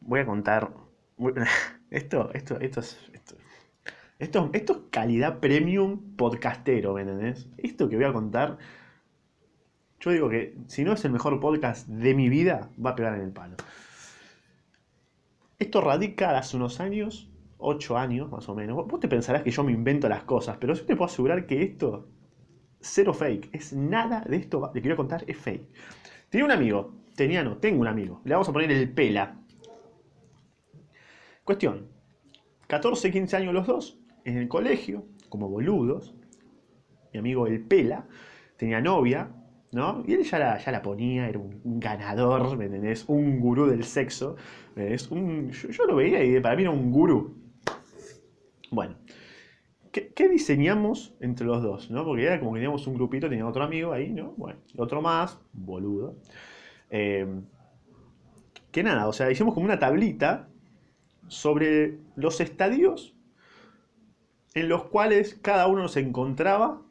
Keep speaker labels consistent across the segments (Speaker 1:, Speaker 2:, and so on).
Speaker 1: voy a contar. Esto, esto, esto es. Esto, esto, es calidad premium podcastero, ¿me entendés? Esto que voy a contar. Yo digo que si no es el mejor podcast de mi vida, va a pegar en el palo. Esto radica hace unos años, 8 años más o menos. Vos te pensarás que yo me invento las cosas, pero yo te puedo asegurar que esto, cero fake, es nada de esto que quiero contar, es fake. Tenía un amigo, tenía no, tengo un amigo, le vamos a poner el pela. Cuestión, 14, 15 años los dos, en el colegio, como boludos. Mi amigo el Pela tenía novia, ¿no? Y él ya la, ya la ponía, era un, ganador, ¿me entendés? Un gurú del sexo. Un, yo, lo veía y para mí era un gurú. Bueno, ¿qué, diseñamos entre los dos? ¿no? Porque era como que teníamos un grupito, tenía otro amigo ahí, ¿no? Bueno, otro más, boludo. Eh, que nada, o sea, hicimos como una tablita sobre los estadios en los cuales cada uno se encontraba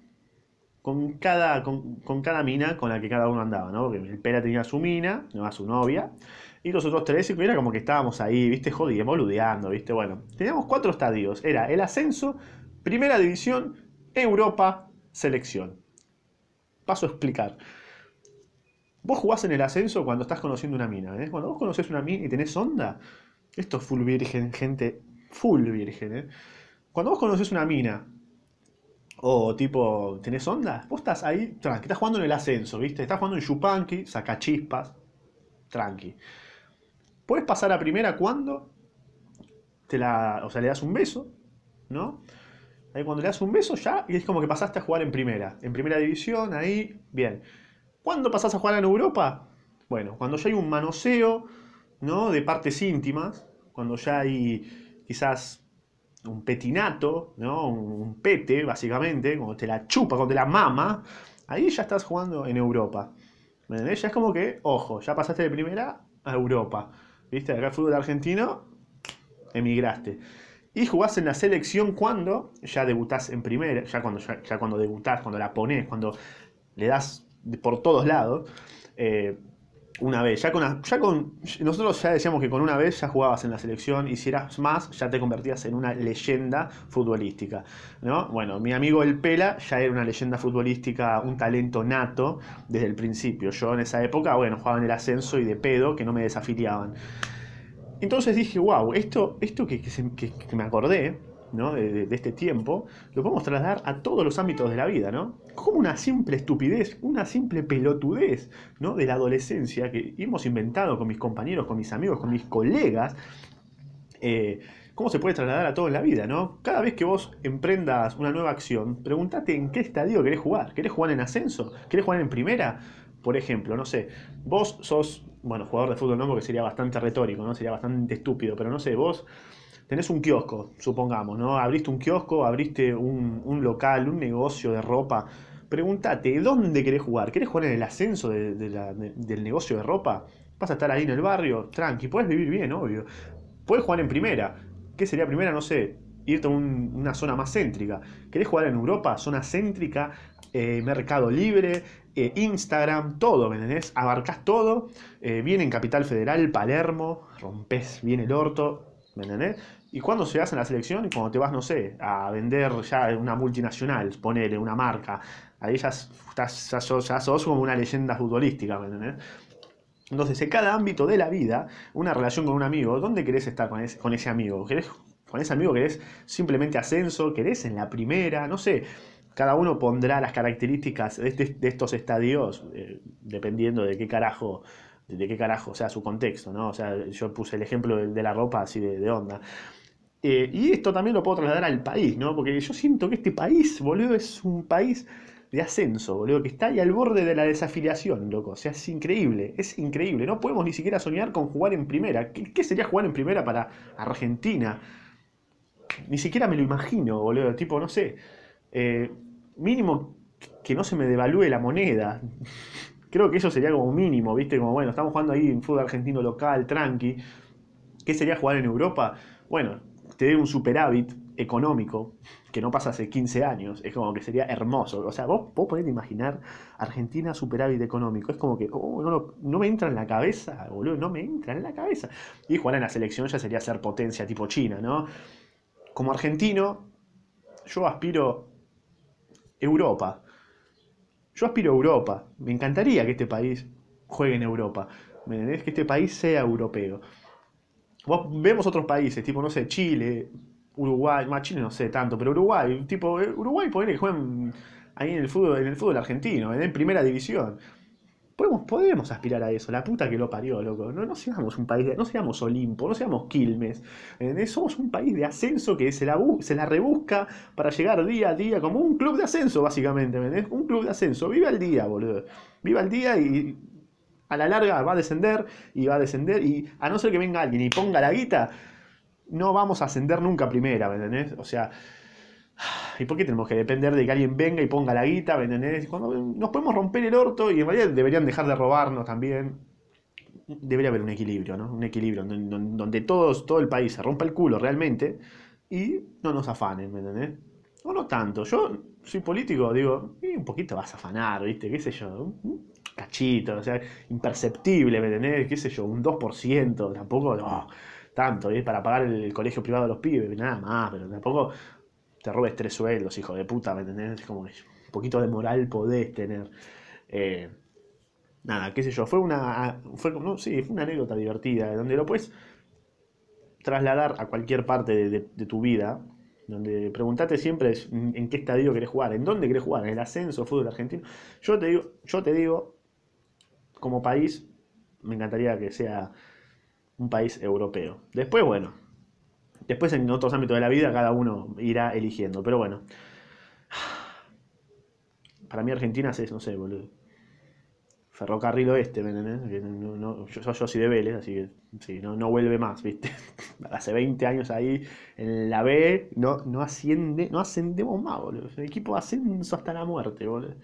Speaker 1: con cada, con, cada mina con la que cada uno andaba, ¿no? Porque el Pera tenía su mina, no su novia, y los otros tres, era como que estábamos ahí, ¿viste? Jodiendo, boludeando, ¿viste? Bueno, teníamos cuatro estadios. Era el ascenso, primera división, Europa, selección. Paso a explicar. Vos jugás en el ascenso cuando estás conociendo una mina, ¿eh? Cuando vos conoces una mina y tenés onda, esto es full virgen, gente, full virgen, ¿eh? Cuando vos conoces una mina, o tipo, ¿tenés onda? Vos estás ahí, tranqui, estás jugando en el ascenso, ¿viste? Estás jugando en Yupanqui, saca chispas, tranqui. Puedes pasar a primera cuando te la, o sea, le das un beso, ¿no? Ahí cuando le das un beso ya, y es como que pasaste a jugar en primera, en primera división, ahí, bien. ¿Cuándo pasás a jugar en Europa? Bueno, cuando ya hay un manoseo, ¿no? De partes íntimas, cuando ya hay quizás un petinato, ¿no? Un pete, básicamente, cuando te la chupa, cuando te la mama, ahí ya estás jugando en Europa. ¿Me entendés? Ya es como que, ojo, ya pasaste de primera a Europa. ¿Viste? Acá el fútbol argentino, emigraste. Y jugás en la selección cuando ya debutás en primera, ya cuando, ya, cuando debutás, cuando la pones, cuando le das por todos lados. Eh, una vez. Ya con, nosotros ya decíamos que con una vez ya jugabas en la selección y si eras más, ya te convertías en una leyenda futbolística. ¿no? Bueno, mi amigo El Pela ya era una leyenda futbolística, un talento nato desde el principio. Yo en esa época, bueno, jugaba en el ascenso y de pedo que no me desafiliaban. Entonces dije, wow, esto, esto que me acordé, de, este tiempo, lo podemos trasladar a todos los ámbitos de la vida, ¿no? Como una simple estupidez, una simple pelotudez, ¿no? De la adolescencia que hemos inventado con mis compañeros, con mis amigos, con mis colegas. Eh, ¿Cómo se puede trasladar a todo en la vida, no? Cada vez que vos emprendas una nueva acción, pregúntate en qué estadio querés jugar. ¿Querés jugar en ascenso? ¿Querés jugar en primera? Por ejemplo, no sé, vos sos, bueno, jugador de fútbol no, porque sería bastante retórico, ¿no? Sería bastante estúpido, pero no sé, vos tenés un kiosco, supongamos, ¿no? Abriste un kiosco, abriste un, local, un negocio de ropa. Pregúntate, ¿dónde querés jugar? ¿Querés jugar en el ascenso del negocio de ropa? ¿Vas a estar ahí en el barrio? Tranqui, puedes vivir bien, obvio. Puedes jugar en primera. ¿Qué sería primera? No sé, irte a una zona más céntrica. ¿Querés jugar en Europa? Zona céntrica, eh, Mercado Libre, eh, Instagram, todo, ¿me entendés? Abarcás todo. Eh, viene en Capital Federal, Palermo, rompes bien el orto, ¿me entendés? ¿Y cuándo se hace la selección? Y cuando te vas, no sé, a vender ya una multinacional, ponerle una marca. Ahí ya, estás, ya, sos, como una leyenda futbolística, ¿me entendés? Entonces, en cada ámbito de la vida, una relación con un amigo, ¿dónde querés estar con ese, con ese amigo? ¿Querés, con ese amigo querés simplemente ascenso? ¿Querés en la primera? No sé. Cada uno pondrá las características de, este, estos estadios eh, dependiendo de qué carajo de qué carajo, o sea, su contexto, ¿no? O sea, yo puse el ejemplo de, la ropa así de onda. Eh, y esto también lo puedo trasladar al país, ¿no? Porque yo siento que este país, boludo, es un país de ascenso, boludo, que está ahí al borde de la desafiliación, loco. O sea, es increíble, es increíble. No podemos ni siquiera soñar con jugar en primera. ¿Qué, sería jugar en primera para Argentina? Ni siquiera me lo imagino, boludo. Tipo, no sé. Eh, mínimo que no se me devalúe la moneda. Creo que eso sería como mínimo, ¿viste? Como, bueno, estamos jugando ahí en fútbol argentino local, tranqui. ¿Qué sería jugar en Europa? Bueno, te dé un superávit económico que no pasa hace 15 años, es como que sería hermoso. O sea, vos, podés imaginar Argentina superávit económico, es como que oh, no, no, me entra en la cabeza, boludo, no me entra en la cabeza. Y jugar en la selección ya sería ser potencia tipo China, ¿no? Como argentino, yo aspiro Europa. Yo aspiro a Europa. Me encantaría que este país juegue en Europa. ¿Me entendés? Que este país sea europeo. Vemos otros países, tipo, no sé, Chile, Uruguay, más Chile no sé tanto, pero Uruguay, tipo, eh, Uruguay puede que jueguen ahí en el fútbol, en el fútbol argentino, en primera división. Podemos, podemos aspirar a eso, la puta que lo parió, loco. No, no seamos un país, de, no seamos Olimpo, no seamos Quilmes. Somos un país de ascenso que se la, se la rebusca para llegar día a día, como un club de ascenso, básicamente. Un club de ascenso. Viva el día, boludo. Viva el día y a la larga va a descender y va a descender. Y a no ser que venga alguien y ponga la guita, no vamos a ascender nunca primera, ¿me entendés? O sea, ¿y por qué tenemos que depender de que alguien venga y ponga la guita, ¿me entendés? Cuando nos podemos romper el orto y en realidad deberían dejar de robarnos también. Debería haber un equilibrio, ¿no? Un equilibrio donde todos, todo el país se rompa el culo realmente y no nos afanen, ¿me entendés? O no tanto. Yo soy político, digo, un poquito vas a afanar, ¿viste? ¿Qué sé yo? Un cachito, o sea, imperceptible, ¿me entendés? ¿Qué sé yo? Un 2%, tampoco, no tanto, es para pagar el, colegio privado de los pibes, nada más, pero tampoco te robes tres sueldos, hijo de puta, ¿me entendés? Como un poquito de moral podés tener. Eh, nada, qué sé yo, fue una, fue, no, sí, fue una anécdota divertida, donde lo puedes trasladar a cualquier parte de, tu vida, donde preguntate siempre en qué estadio querés jugar, en dónde querés jugar, en el ascenso, fútbol argentino. Yo te digo, yo te digo, como país, me encantaría que sea un país europeo. Después, bueno, después en otros ámbitos de la vida cada uno irá eligiendo, pero bueno. Para mí Argentina es, no sé, boludo. Ferrocarril Oeste, ¿me entendés? yo, soy de Vélez, así que sí, no, no vuelve más, ¿viste? Hace 20 años ahí en la B, no, no asciende, no ascendemos más, boludo. El equipo ascenso hasta la muerte, boludo.